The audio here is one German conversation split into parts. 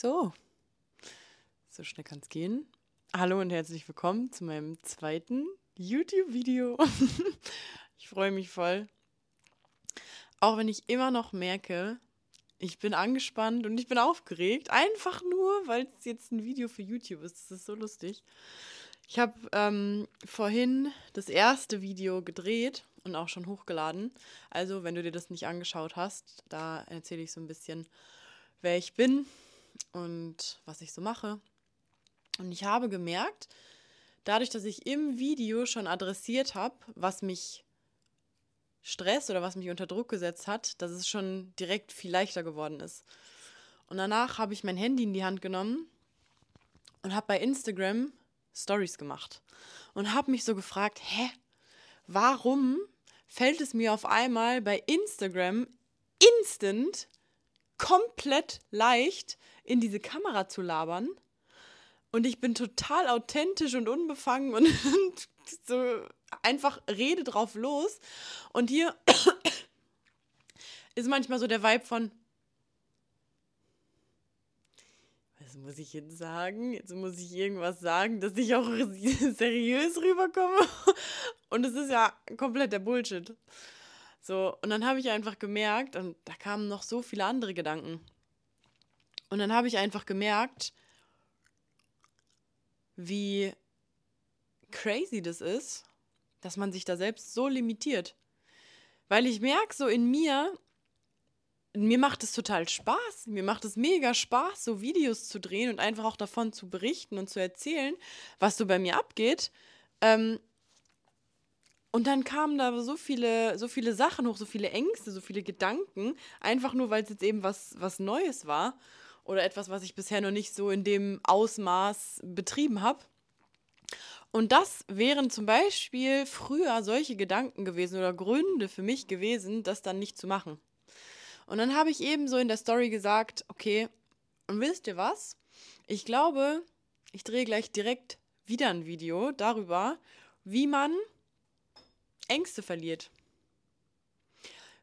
So, so schnell kann es gehen. Hallo und herzlich willkommen zu meinem zweiten YouTube-Video. ich freue mich voll. Auch wenn ich immer noch merke, ich bin angespannt und ich bin aufgeregt. Einfach nur, weil es jetzt ein Video für YouTube ist. Das ist so lustig. Ich habe ähm, vorhin das erste Video gedreht und auch schon hochgeladen. Also, wenn du dir das nicht angeschaut hast, da erzähle ich so ein bisschen, wer ich bin und was ich so mache. Und ich habe gemerkt, dadurch, dass ich im Video schon adressiert habe, was mich Stress oder was mich unter Druck gesetzt hat, dass es schon direkt viel leichter geworden ist. Und danach habe ich mein Handy in die Hand genommen und habe bei Instagram Stories gemacht und habe mich so gefragt, hä, warum fällt es mir auf einmal bei Instagram instant komplett leicht in diese Kamera zu labern und ich bin total authentisch und unbefangen und so einfach rede drauf los. Und hier ist manchmal so der Vibe von, was muss ich jetzt sagen? Jetzt muss ich irgendwas sagen, dass ich auch seriös rüberkomme. Und es ist ja komplett der Bullshit. So, und dann habe ich einfach gemerkt, und da kamen noch so viele andere Gedanken. Und dann habe ich einfach gemerkt, wie crazy das ist, dass man sich da selbst so limitiert. Weil ich merke so in mir, mir macht es total Spaß. Mir macht es mega Spaß, so Videos zu drehen und einfach auch davon zu berichten und zu erzählen, was so bei mir abgeht. Ähm, und dann kamen da so viele, so viele Sachen hoch, so viele Ängste, so viele Gedanken, einfach nur, weil es jetzt eben was, was Neues war oder etwas, was ich bisher noch nicht so in dem Ausmaß betrieben habe. Und das wären zum Beispiel früher solche Gedanken gewesen oder Gründe für mich gewesen, das dann nicht zu machen. Und dann habe ich eben so in der Story gesagt, okay, und wisst ihr was? Ich glaube, ich drehe gleich direkt wieder ein Video darüber, wie man Ängste verliert.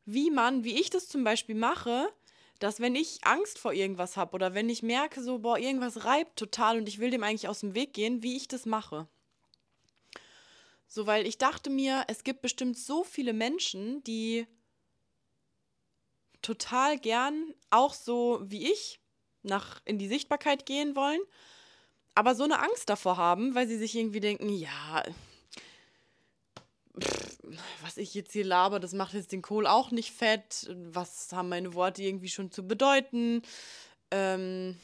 Wie man, wie ich das zum Beispiel mache, dass wenn ich Angst vor irgendwas habe oder wenn ich merke, so, boah, irgendwas reibt total und ich will dem eigentlich aus dem Weg gehen, wie ich das mache. So, weil ich dachte mir, es gibt bestimmt so viele Menschen, die total gern auch so wie ich nach in die Sichtbarkeit gehen wollen, aber so eine Angst davor haben, weil sie sich irgendwie denken, ja, was ich jetzt hier laber, das macht jetzt den Kohl auch nicht fett. Was haben meine Worte irgendwie schon zu bedeuten? Ähm,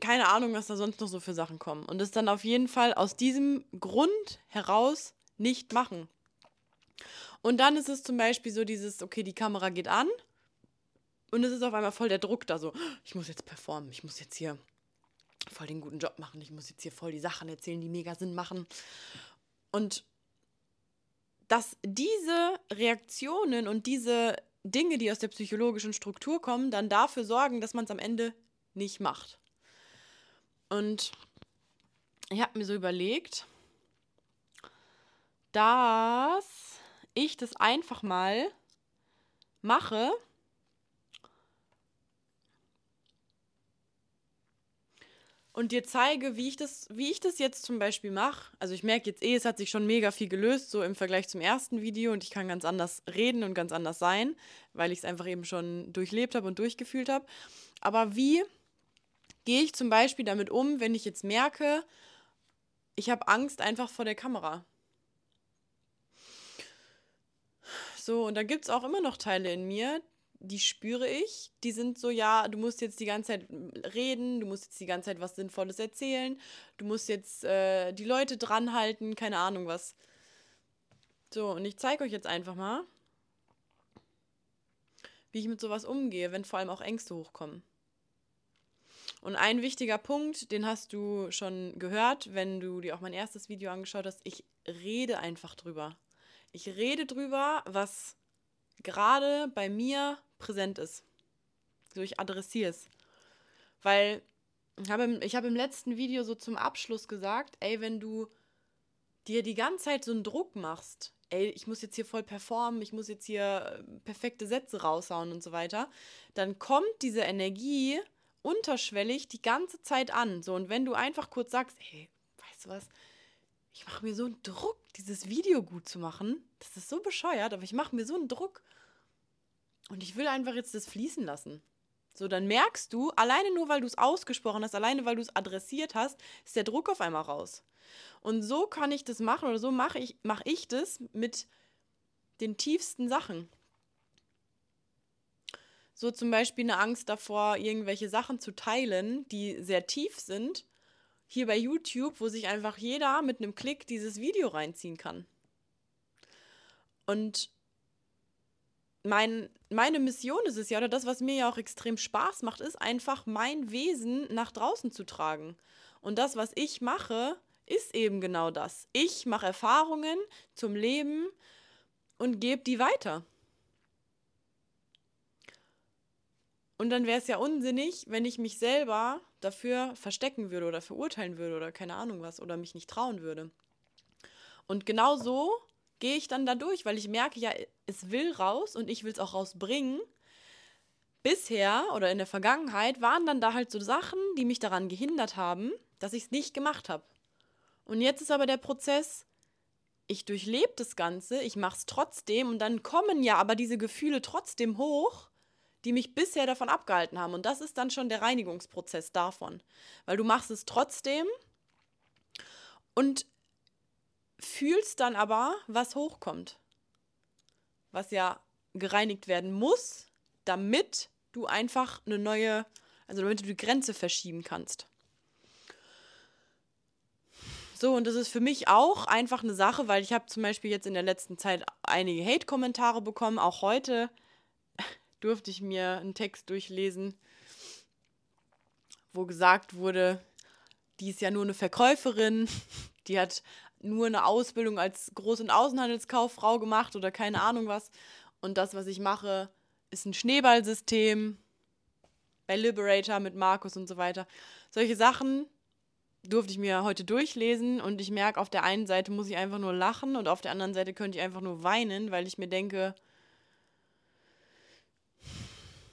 keine Ahnung, was da sonst noch so für Sachen kommen. Und das dann auf jeden Fall aus diesem Grund heraus nicht machen. Und dann ist es zum Beispiel so dieses, okay, die Kamera geht an und es ist auf einmal voll der Druck da so, ich muss jetzt performen, ich muss jetzt hier voll den guten Job machen, ich muss jetzt hier voll die Sachen erzählen, die mega Sinn machen. Und dass diese Reaktionen und diese Dinge, die aus der psychologischen Struktur kommen, dann dafür sorgen, dass man es am Ende nicht macht. Und ich habe mir so überlegt, dass ich das einfach mal mache und dir zeige, wie ich das, wie ich das jetzt zum Beispiel mache. Also ich merke jetzt eh, es hat sich schon mega viel gelöst, so im Vergleich zum ersten Video und ich kann ganz anders reden und ganz anders sein, weil ich es einfach eben schon durchlebt habe und durchgefühlt habe. Aber wie gehe ich zum Beispiel damit um, wenn ich jetzt merke, ich habe Angst einfach vor der Kamera? So, und da gibt es auch immer noch Teile in mir, die spüre ich. Die sind so, ja, du musst jetzt die ganze Zeit reden, du musst jetzt die ganze Zeit was Sinnvolles erzählen, du musst jetzt äh, die Leute dranhalten, keine Ahnung was. So, und ich zeige euch jetzt einfach mal, wie ich mit sowas umgehe, wenn vor allem auch Ängste hochkommen. Und ein wichtiger Punkt, den hast du schon gehört, wenn du dir auch mein erstes Video angeschaut hast, ich rede einfach drüber. Ich rede drüber, was gerade bei mir präsent ist. So, ich adressiere es. Weil ich habe im, hab im letzten Video so zum Abschluss gesagt, ey, wenn du dir die ganze Zeit so einen Druck machst, ey, ich muss jetzt hier voll performen, ich muss jetzt hier äh, perfekte Sätze raushauen und so weiter, dann kommt diese Energie unterschwellig die ganze Zeit an. So, und wenn du einfach kurz sagst, hey, weißt du was, ich mache mir so einen Druck, dieses Video gut zu machen. Das ist so bescheuert, aber ich mache mir so einen Druck. Und ich will einfach jetzt das fließen lassen. So, dann merkst du, alleine nur weil du es ausgesprochen hast, alleine weil du es adressiert hast, ist der Druck auf einmal raus. Und so kann ich das machen oder so mache ich, mach ich das mit den tiefsten Sachen. So zum Beispiel eine Angst davor, irgendwelche Sachen zu teilen, die sehr tief sind. Hier bei YouTube, wo sich einfach jeder mit einem Klick dieses Video reinziehen kann. Und mein, meine Mission ist es ja, oder das, was mir ja auch extrem Spaß macht, ist einfach mein Wesen nach draußen zu tragen. Und das, was ich mache, ist eben genau das. Ich mache Erfahrungen zum Leben und gebe die weiter. Und dann wäre es ja unsinnig, wenn ich mich selber dafür verstecken würde oder verurteilen würde oder keine Ahnung was oder mich nicht trauen würde. Und genau so gehe ich dann da durch, weil ich merke, ja, es will raus und ich will es auch rausbringen. Bisher oder in der Vergangenheit waren dann da halt so Sachen, die mich daran gehindert haben, dass ich es nicht gemacht habe. Und jetzt ist aber der Prozess, ich durchlebe das Ganze, ich mache es trotzdem und dann kommen ja aber diese Gefühle trotzdem hoch, die mich bisher davon abgehalten haben. Und das ist dann schon der Reinigungsprozess davon. Weil du machst es trotzdem und fühlst dann aber, was hochkommt. Was ja gereinigt werden muss, damit du einfach eine neue, also damit du die Grenze verschieben kannst. So, und das ist für mich auch einfach eine Sache, weil ich habe zum Beispiel jetzt in der letzten Zeit einige Hate-Kommentare bekommen. Auch heute durfte ich mir einen Text durchlesen, wo gesagt wurde, die ist ja nur eine Verkäuferin, die hat nur eine Ausbildung als Groß- und Außenhandelskauffrau gemacht oder keine Ahnung was. Und das, was ich mache, ist ein Schneeballsystem bei Liberator mit Markus und so weiter. Solche Sachen durfte ich mir heute durchlesen und ich merke, auf der einen Seite muss ich einfach nur lachen und auf der anderen Seite könnte ich einfach nur weinen, weil ich mir denke,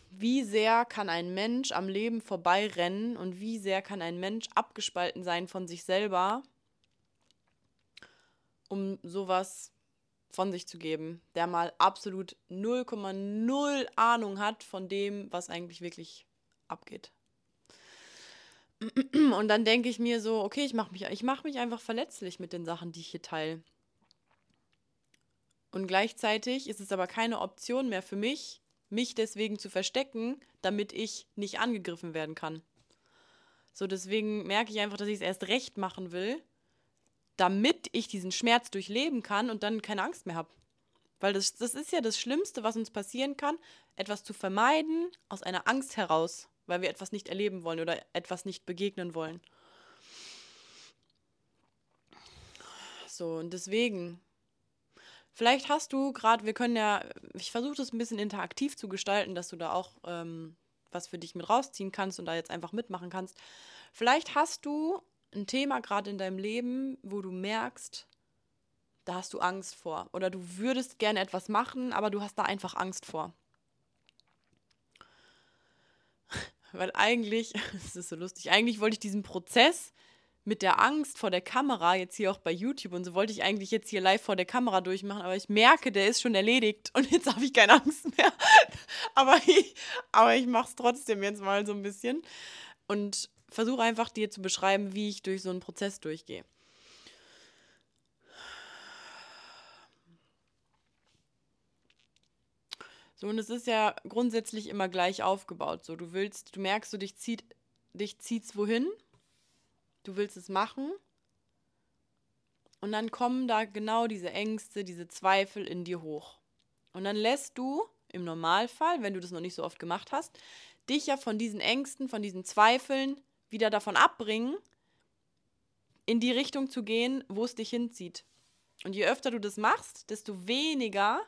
wie sehr kann ein Mensch am Leben vorbeirennen und wie sehr kann ein Mensch abgespalten sein von sich selber, um sowas von sich zu geben, der mal absolut 0,0 Ahnung hat von dem, was eigentlich wirklich abgeht. Und dann denke ich mir so, okay, ich mache mich, mach mich einfach verletzlich mit den Sachen, die ich hier teile. Und gleichzeitig ist es aber keine Option mehr für mich, mich deswegen zu verstecken, damit ich nicht angegriffen werden kann. So, deswegen merke ich einfach, dass ich es erst recht machen will, damit ich diesen Schmerz durchleben kann und dann keine Angst mehr habe. Weil das, das ist ja das Schlimmste, was uns passieren kann, etwas zu vermeiden aus einer Angst heraus weil wir etwas nicht erleben wollen oder etwas nicht begegnen wollen. So, und deswegen, vielleicht hast du gerade, wir können ja, ich versuche das ein bisschen interaktiv zu gestalten, dass du da auch ähm, was für dich mit rausziehen kannst und da jetzt einfach mitmachen kannst. Vielleicht hast du ein Thema gerade in deinem Leben, wo du merkst, da hast du Angst vor. Oder du würdest gerne etwas machen, aber du hast da einfach Angst vor. Weil eigentlich, das ist so lustig, eigentlich wollte ich diesen Prozess mit der Angst vor der Kamera, jetzt hier auch bei YouTube und so, wollte ich eigentlich jetzt hier live vor der Kamera durchmachen, aber ich merke, der ist schon erledigt und jetzt habe ich keine Angst mehr. aber ich, aber ich mache es trotzdem jetzt mal so ein bisschen und versuche einfach dir zu beschreiben, wie ich durch so einen Prozess durchgehe. So, und es ist ja grundsätzlich immer gleich aufgebaut. So, du willst, du merkst, du dich zieht, dich zieht's wohin, du willst es machen. Und dann kommen da genau diese Ängste, diese Zweifel in dir hoch. Und dann lässt du im Normalfall, wenn du das noch nicht so oft gemacht hast, dich ja von diesen Ängsten, von diesen Zweifeln wieder davon abbringen, in die Richtung zu gehen, wo es dich hinzieht. Und je öfter du das machst, desto weniger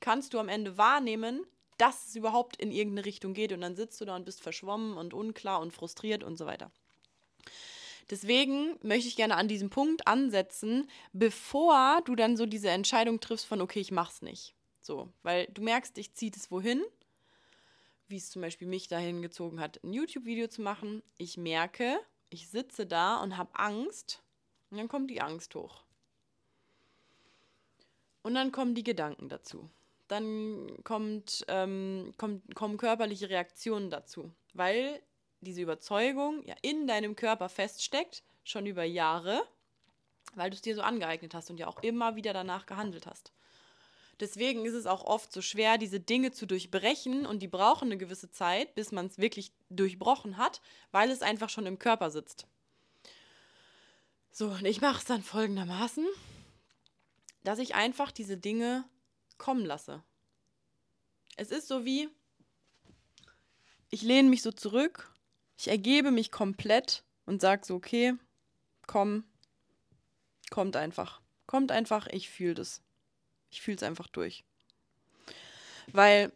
kannst du am Ende wahrnehmen, dass es überhaupt in irgendeine Richtung geht. Und dann sitzt du da und bist verschwommen und unklar und frustriert und so weiter. Deswegen möchte ich gerne an diesem Punkt ansetzen, bevor du dann so diese Entscheidung triffst von, okay, ich mach's nicht. So, weil du merkst, ich ziehe das wohin. Wie es zum Beispiel mich dahin gezogen hat, ein YouTube-Video zu machen. Ich merke, ich sitze da und habe Angst und dann kommt die Angst hoch. Und dann kommen die Gedanken dazu. Dann kommt, ähm, kommt, kommen körperliche Reaktionen dazu, weil diese Überzeugung ja in deinem Körper feststeckt, schon über Jahre, weil du es dir so angeeignet hast und ja auch immer wieder danach gehandelt hast. Deswegen ist es auch oft so schwer, diese Dinge zu durchbrechen und die brauchen eine gewisse Zeit, bis man es wirklich durchbrochen hat, weil es einfach schon im Körper sitzt. So, und ich mache es dann folgendermaßen, dass ich einfach diese Dinge kommen lasse. Es ist so wie, ich lehne mich so zurück, ich ergebe mich komplett und sage so, okay, komm, kommt einfach. Kommt einfach, ich fühle das. Ich fühle es einfach durch. Weil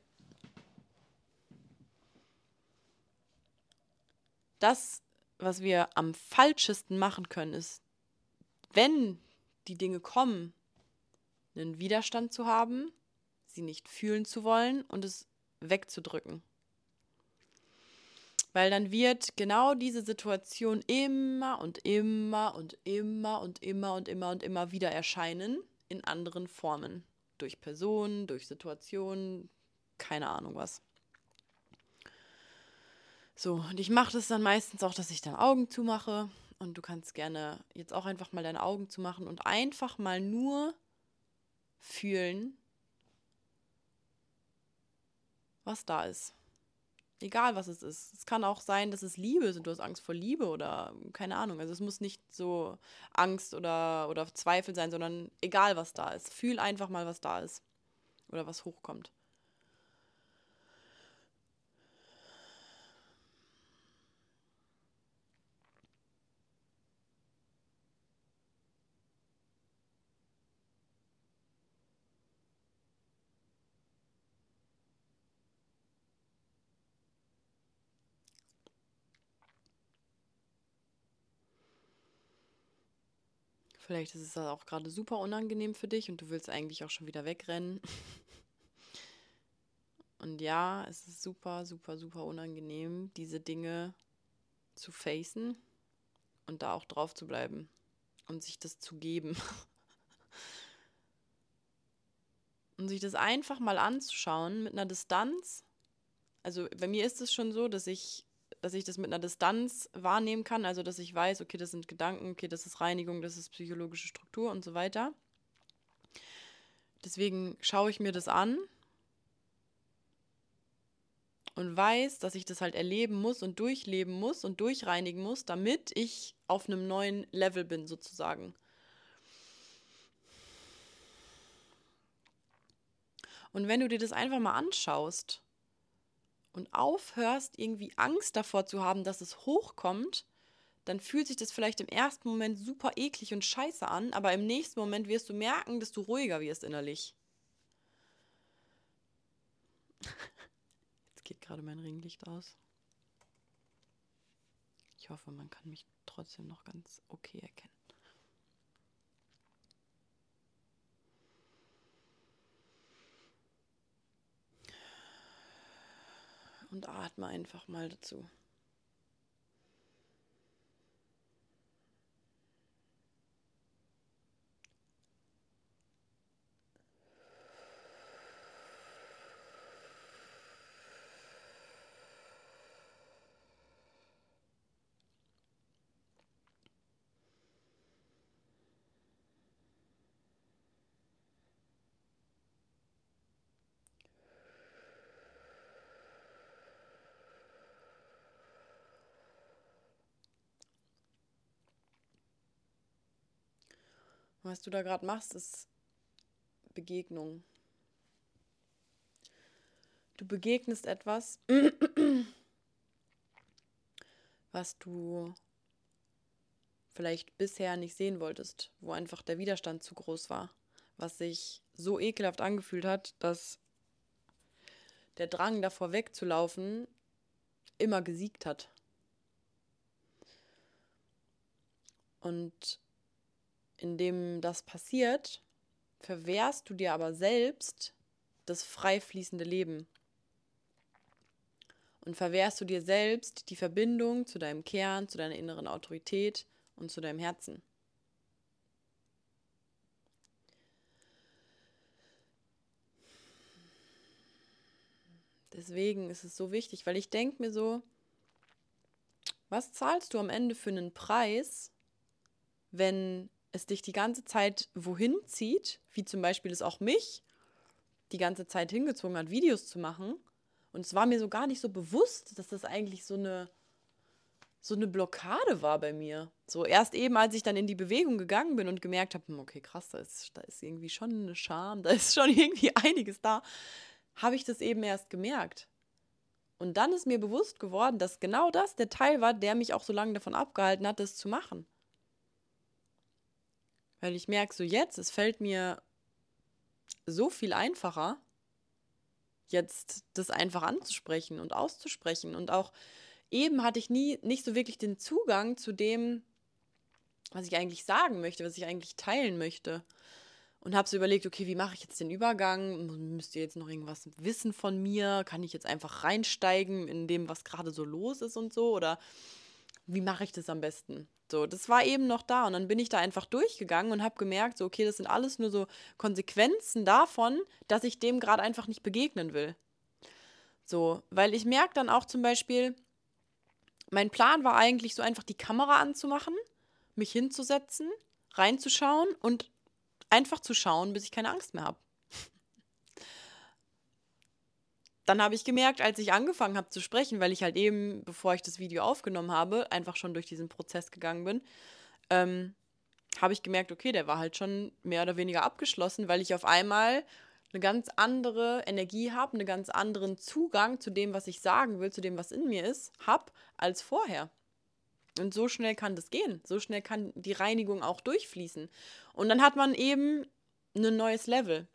das, was wir am falschesten machen können, ist, wenn die Dinge kommen, einen Widerstand zu haben, sie nicht fühlen zu wollen und es wegzudrücken. Weil dann wird genau diese Situation immer und immer und immer und immer und immer und immer wieder erscheinen in anderen Formen. Durch Personen, durch Situationen, keine Ahnung was. So, und ich mache das dann meistens auch, dass ich dann Augen zumache. Und du kannst gerne jetzt auch einfach mal deine Augen zumachen und einfach mal nur fühlen, was da ist. Egal, was es ist. Es kann auch sein, dass es Liebe ist und du hast Angst vor Liebe oder keine Ahnung. Also es muss nicht so Angst oder, oder Zweifel sein, sondern egal, was da ist. Fühl einfach mal, was da ist oder was hochkommt. Vielleicht ist es auch gerade super unangenehm für dich und du willst eigentlich auch schon wieder wegrennen. Und ja, es ist super, super, super unangenehm, diese Dinge zu facen und da auch drauf zu bleiben und sich das zu geben. Und sich das einfach mal anzuschauen mit einer Distanz. Also bei mir ist es schon so, dass ich dass ich das mit einer Distanz wahrnehmen kann, also dass ich weiß, okay, das sind Gedanken, okay, das ist Reinigung, das ist psychologische Struktur und so weiter. Deswegen schaue ich mir das an und weiß, dass ich das halt erleben muss und durchleben muss und durchreinigen muss, damit ich auf einem neuen Level bin, sozusagen. Und wenn du dir das einfach mal anschaust, und aufhörst, irgendwie Angst davor zu haben, dass es hochkommt, dann fühlt sich das vielleicht im ersten Moment super eklig und scheiße an, aber im nächsten Moment wirst du merken, dass du ruhiger wirst innerlich. Jetzt geht gerade mein Ringlicht aus. Ich hoffe, man kann mich trotzdem noch ganz okay erkennen. Und atme einfach mal dazu. Was du da gerade machst, ist Begegnung. Du begegnest etwas, was du vielleicht bisher nicht sehen wolltest, wo einfach der Widerstand zu groß war, was sich so ekelhaft angefühlt hat, dass der Drang davor wegzulaufen immer gesiegt hat. Und indem das passiert, verwehrst du dir aber selbst das frei fließende Leben. und verwehrst du dir selbst die Verbindung zu deinem Kern, zu deiner inneren Autorität und zu deinem Herzen. Deswegen ist es so wichtig, weil ich denke mir so, was zahlst du am Ende für einen Preis, wenn es dich die ganze Zeit wohin zieht, wie zum Beispiel es auch mich die ganze Zeit hingezogen hat, Videos zu machen. Und es war mir so gar nicht so bewusst, dass das eigentlich so eine, so eine Blockade war bei mir. So erst eben, als ich dann in die Bewegung gegangen bin und gemerkt habe, hm, okay, krass, da ist, da ist irgendwie schon eine Scham, da ist schon irgendwie einiges da, habe ich das eben erst gemerkt. Und dann ist mir bewusst geworden, dass genau das der Teil war, der mich auch so lange davon abgehalten hat, das zu machen. Weil ich merke so jetzt, es fällt mir so viel einfacher, jetzt das einfach anzusprechen und auszusprechen. Und auch eben hatte ich nie nicht so wirklich den Zugang zu dem, was ich eigentlich sagen möchte, was ich eigentlich teilen möchte. Und habe so überlegt, okay, wie mache ich jetzt den Übergang? Müsst ihr jetzt noch irgendwas wissen von mir? Kann ich jetzt einfach reinsteigen in dem, was gerade so los ist und so? Oder wie mache ich das am besten? So, das war eben noch da und dann bin ich da einfach durchgegangen und habe gemerkt, so okay, das sind alles nur so Konsequenzen davon, dass ich dem gerade einfach nicht begegnen will. So, weil ich merke dann auch zum Beispiel, mein Plan war eigentlich so einfach die Kamera anzumachen, mich hinzusetzen, reinzuschauen und einfach zu schauen, bis ich keine Angst mehr habe dann habe ich gemerkt, als ich angefangen habe zu sprechen, weil ich halt eben, bevor ich das Video aufgenommen habe, einfach schon durch diesen Prozess gegangen bin, ähm, habe ich gemerkt, okay, der war halt schon mehr oder weniger abgeschlossen, weil ich auf einmal eine ganz andere Energie habe, einen ganz anderen Zugang zu dem, was ich sagen will, zu dem, was in mir ist, habe als vorher. Und so schnell kann das gehen. So schnell kann die Reinigung auch durchfließen. Und dann hat man eben ein neues Level.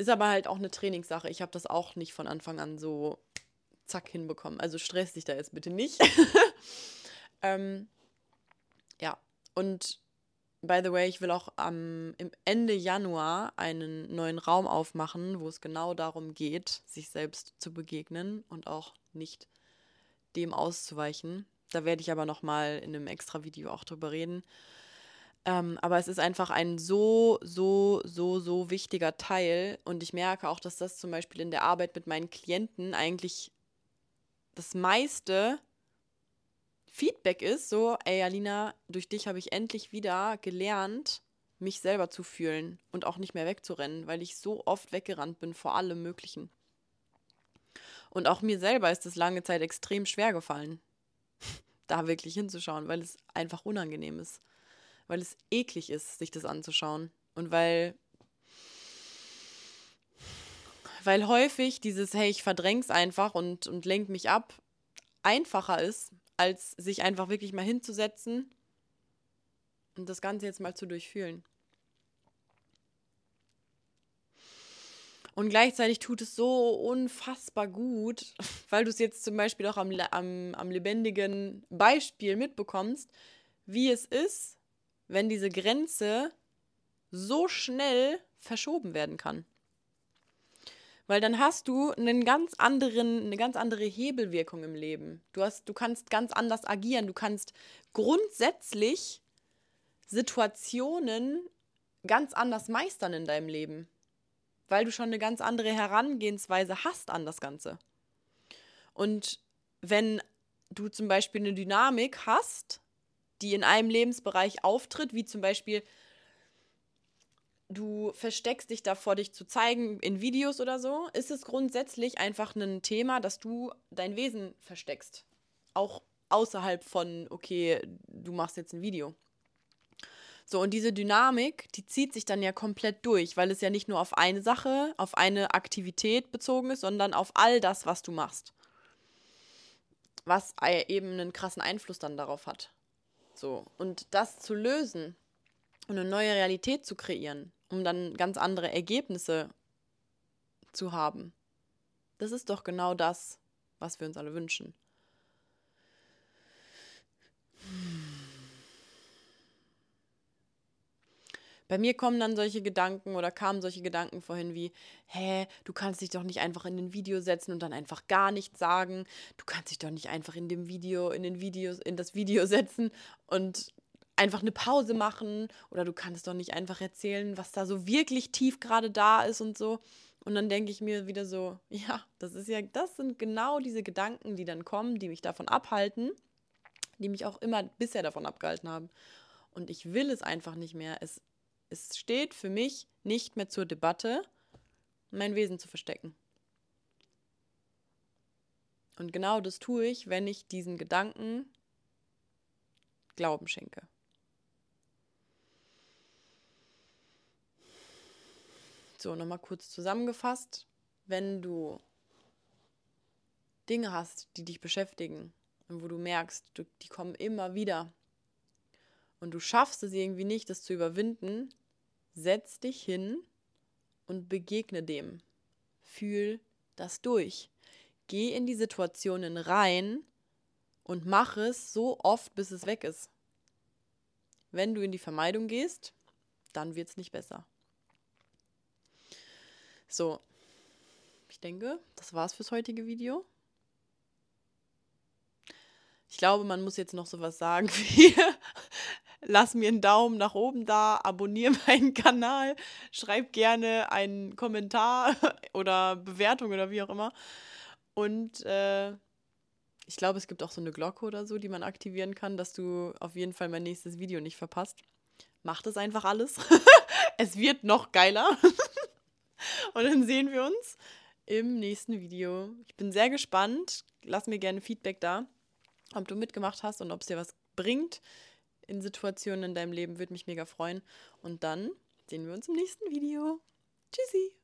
Ist aber halt auch eine Trainingssache. Ich habe das auch nicht von Anfang an so zack hinbekommen. Also stress dich da jetzt bitte nicht. ähm, ja, und by the way, ich will auch am im Ende Januar einen neuen Raum aufmachen, wo es genau darum geht, sich selbst zu begegnen und auch nicht dem auszuweichen. Da werde ich aber noch mal in einem extra Video auch drüber reden. Ähm, aber es ist einfach ein so, so, so, so wichtiger Teil. Und ich merke auch, dass das zum Beispiel in der Arbeit mit meinen Klienten eigentlich das meiste Feedback ist. So, ey Alina, durch dich habe ich endlich wieder gelernt, mich selber zu fühlen und auch nicht mehr wegzurennen, weil ich so oft weggerannt bin vor allem Möglichen. Und auch mir selber ist es lange Zeit extrem schwer gefallen, da wirklich hinzuschauen, weil es einfach unangenehm ist weil es eklig ist, sich das anzuschauen. Und weil, weil häufig dieses, hey, ich verdräng's einfach und, und lenk mich ab, einfacher ist, als sich einfach wirklich mal hinzusetzen und das Ganze jetzt mal zu durchfühlen. Und gleichzeitig tut es so unfassbar gut, weil du es jetzt zum Beispiel auch am, am, am lebendigen Beispiel mitbekommst, wie es ist, wenn diese Grenze so schnell verschoben werden kann. Weil dann hast du einen ganz anderen, eine ganz andere Hebelwirkung im Leben. Du, hast, du kannst ganz anders agieren. Du kannst grundsätzlich Situationen ganz anders meistern in deinem Leben. Weil du schon eine ganz andere Herangehensweise hast an das Ganze. Und wenn du zum Beispiel eine Dynamik hast, die in einem Lebensbereich auftritt, wie zum Beispiel du versteckst dich davor, dich zu zeigen in Videos oder so, ist es grundsätzlich einfach ein Thema, dass du dein Wesen versteckst. Auch außerhalb von, okay, du machst jetzt ein Video. So, und diese Dynamik, die zieht sich dann ja komplett durch, weil es ja nicht nur auf eine Sache, auf eine Aktivität bezogen ist, sondern auf all das, was du machst. Was eben einen krassen Einfluss dann darauf hat. So. Und das zu lösen und eine neue Realität zu kreieren, um dann ganz andere Ergebnisse zu haben, das ist doch genau das, was wir uns alle wünschen. Bei mir kommen dann solche Gedanken oder kamen solche Gedanken vorhin wie, hä, du kannst dich doch nicht einfach in ein Video setzen und dann einfach gar nichts sagen. Du kannst dich doch nicht einfach in dem Video, in den Videos, in das Video setzen und einfach eine Pause machen. Oder du kannst doch nicht einfach erzählen, was da so wirklich tief gerade da ist und so. Und dann denke ich mir wieder so, ja, das ist ja, das sind genau diese Gedanken, die dann kommen, die mich davon abhalten, die mich auch immer bisher davon abgehalten haben. Und ich will es einfach nicht mehr. Es es steht für mich nicht mehr zur Debatte, mein Wesen zu verstecken. Und genau das tue ich, wenn ich diesen Gedanken Glauben schenke. So, nochmal kurz zusammengefasst. Wenn du Dinge hast, die dich beschäftigen und wo du merkst, du, die kommen immer wieder und du schaffst es irgendwie nicht, das zu überwinden, setz dich hin und begegne dem. Fühl das durch. Geh in die Situationen rein und mach es so oft, bis es weg ist. Wenn du in die Vermeidung gehst, dann wird es nicht besser. So, ich denke, das war's fürs heutige Video. Ich glaube, man muss jetzt noch sowas sagen wie lass mir einen Daumen nach oben da, abonniere meinen Kanal, schreib gerne einen Kommentar oder Bewertung oder wie auch immer. Und äh, ich glaube, es gibt auch so eine Glocke oder so, die man aktivieren kann, dass du auf jeden Fall mein nächstes Video nicht verpasst. Mach das einfach alles. es wird noch geiler. Und dann sehen wir uns im nächsten Video. Ich bin sehr gespannt. Lass mir gerne Feedback da, ob du mitgemacht hast und ob es dir was bringt in Situationen in deinem Leben. Würde mich mega freuen. Und dann sehen wir uns im nächsten Video. Tschüssi.